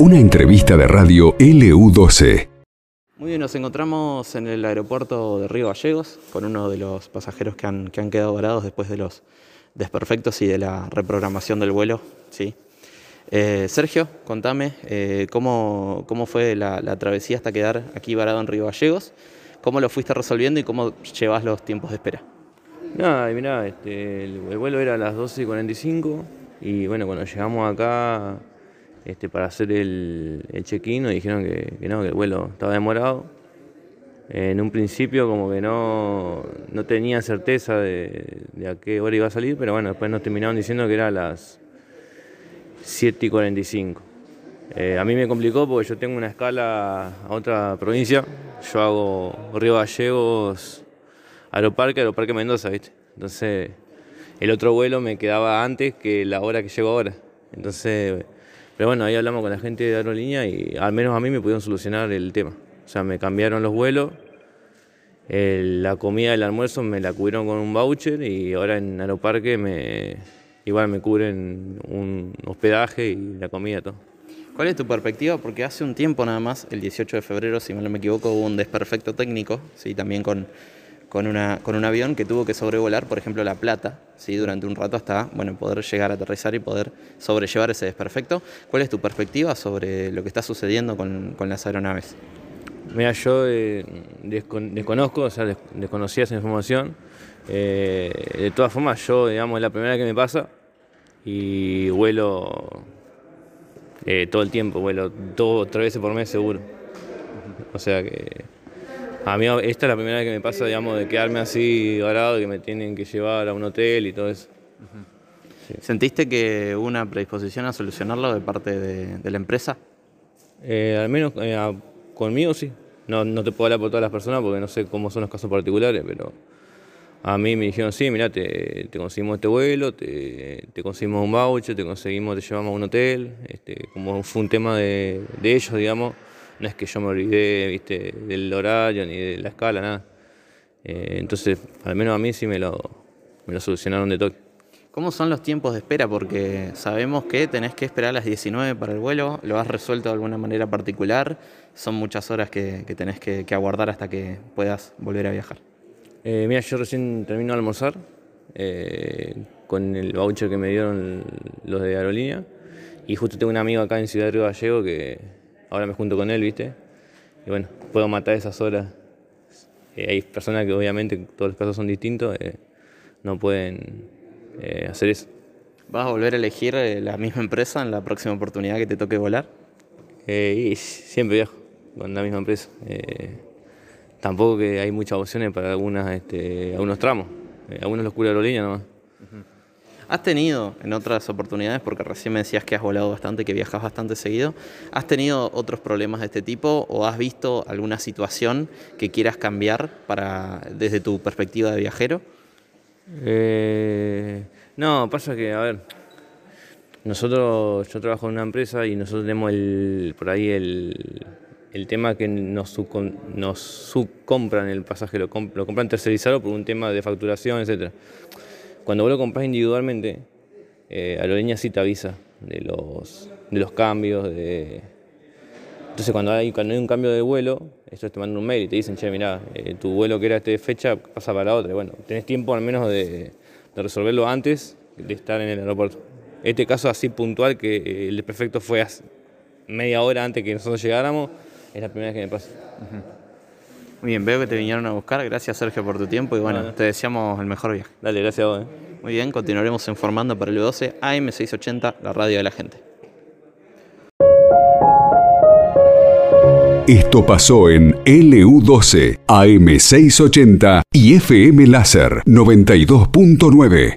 Una entrevista de radio LU12. Muy bien, nos encontramos en el aeropuerto de Río Gallegos con uno de los pasajeros que han, que han quedado varados después de los desperfectos y de la reprogramación del vuelo. ¿sí? Eh, Sergio, contame eh, cómo, cómo, fue la, la, travesía hasta quedar aquí varado en Río Gallegos, cómo lo fuiste resolviendo y cómo llevas los tiempos de espera. Nada, mirá, este, el, el, vuelo era a las 12.45 y bueno, cuando llegamos acá este, para hacer el, el check-in nos dijeron que, no, que el vuelo estaba demorado. En un principio como que no, no tenía certeza de, de, a qué hora iba a salir, pero bueno, después nos terminaron diciendo que era a las 7 y 45. Eh, a mí me complicó porque yo tengo una escala a otra provincia. Yo hago Río Gallegos, Aeroparque, Aeroparque Mendoza, ¿viste? Entonces el otro vuelo me quedaba antes que la hora que llego ahora. Entonces pero bueno, ahí hablamos con la gente de aerolínea y al menos a mí me pudieron solucionar el tema. O sea, me cambiaron los vuelos, el, la comida del almuerzo me la cubrieron con un voucher y ahora en Aeroparque me, igual me cubren un hospedaje y la comida, todo. ¿Cuál es tu perspectiva? Porque hace un tiempo nada más, el 18 de febrero, si no me equivoco, hubo un desperfecto técnico, ¿sí? también con con, una, con un avión que tuvo que sobrevolar, por ejemplo, La Plata, ¿sí? durante un rato hasta bueno, poder llegar a aterrizar y poder sobrellevar ese desperfecto. ¿Cuál es tu perspectiva sobre lo que está sucediendo con, con las aeronaves? Mira, yo eh, descon desconozco, o sea, des desconocía esa información. Eh, de todas formas, yo, digamos, es la primera que me pasa y vuelo eh, todo el tiempo, vuelo dos o tres veces por mes seguro. O sea que a mí esta es la primera vez que me pasa, digamos, de quedarme así varado, que me tienen que llevar a un hotel y todo eso. Uh -huh. sí. ¿Sentiste que hubo una predisposición a solucionarlo de parte de, de la empresa? Eh, al menos eh, conmigo sí. No, no te puedo hablar por todas las personas porque no sé cómo son los casos particulares, pero a mí me dijeron, sí, mira, te, te, conseguimos este vuelo, te, te, conseguimos un voucher, te conseguimos, te llevamos a un hotel. Este, como fue un tema de, de ellos, digamos, no es que yo me olvidé ¿viste? del horario ni de la escala, nada. Eh, entonces, al menos a mí sí me lo, me lo solucionaron de toque. ¿Cómo son los tiempos de espera? Porque sabemos que tenés que esperar a las 19 para el vuelo, ¿lo has resuelto de alguna manera particular? Son muchas horas que, que tenés que, que, aguardar hasta que puedas volver a viajar. Eh, mira, yo recién termino de almorzar eh, con el voucher que me dieron los de aerolínea y justo tengo un amigo acá en Ciudad de Río Gallego que ahora me junto con él, ¿viste? Y bueno, puedo matar esas horas. Eh, hay personas que obviamente todos los casos son distintos, eh, no pueden eh, hacer eso. ¿Vas a volver a elegir la misma empresa en la próxima oportunidad que te toque volar? Y siempre viajo con la misma empresa. tampoco que hay muchas opciones para algunas, este, algunos tramos. algunos los cubre aerolínea nomás. Uh -huh. ¿Has tenido en otras oportunidades, porque recién me decías que has volado bastante, que viajas bastante seguido, ¿has tenido otros problemas de este tipo o has visto alguna situación que quieras cambiar para, desde tu perspectiva de viajero? Eh, no, pasa que, a ver, nosotros, yo trabajo en una empresa y nosotros tenemos el, por ahí el, el tema que nos, nos subcompran el pasaje, lo compran tercerizado por un tema de facturación, etcétera. Cuando vos lo compras individualmente, eh, Aerolínea sí te avisa de los, de los cambios. De... Entonces, cuando hay, cuando hay un cambio de vuelo, ellos te mandan un mail y te dicen, che, mirá, eh, tu vuelo que era esta fecha pasa para la otra. Bueno, tenés tiempo al menos de, de, resolverlo antes de estar en el aeropuerto. Este caso así puntual, que eh, el perfecto fue media hora antes que nosotros llegáramos, es la primera vez que me pasa. Uh -huh. Muy bien, veo que te vinieron a buscar. Gracias, Sergio, por tu tiempo y bueno, te deseamos el mejor viaje. Dale, gracias a vos. Eh. Muy bien, continuaremos informando para el 12 AM680, la radio de la gente. Esto pasó en LU12, AM680 y FM Láser 92.9.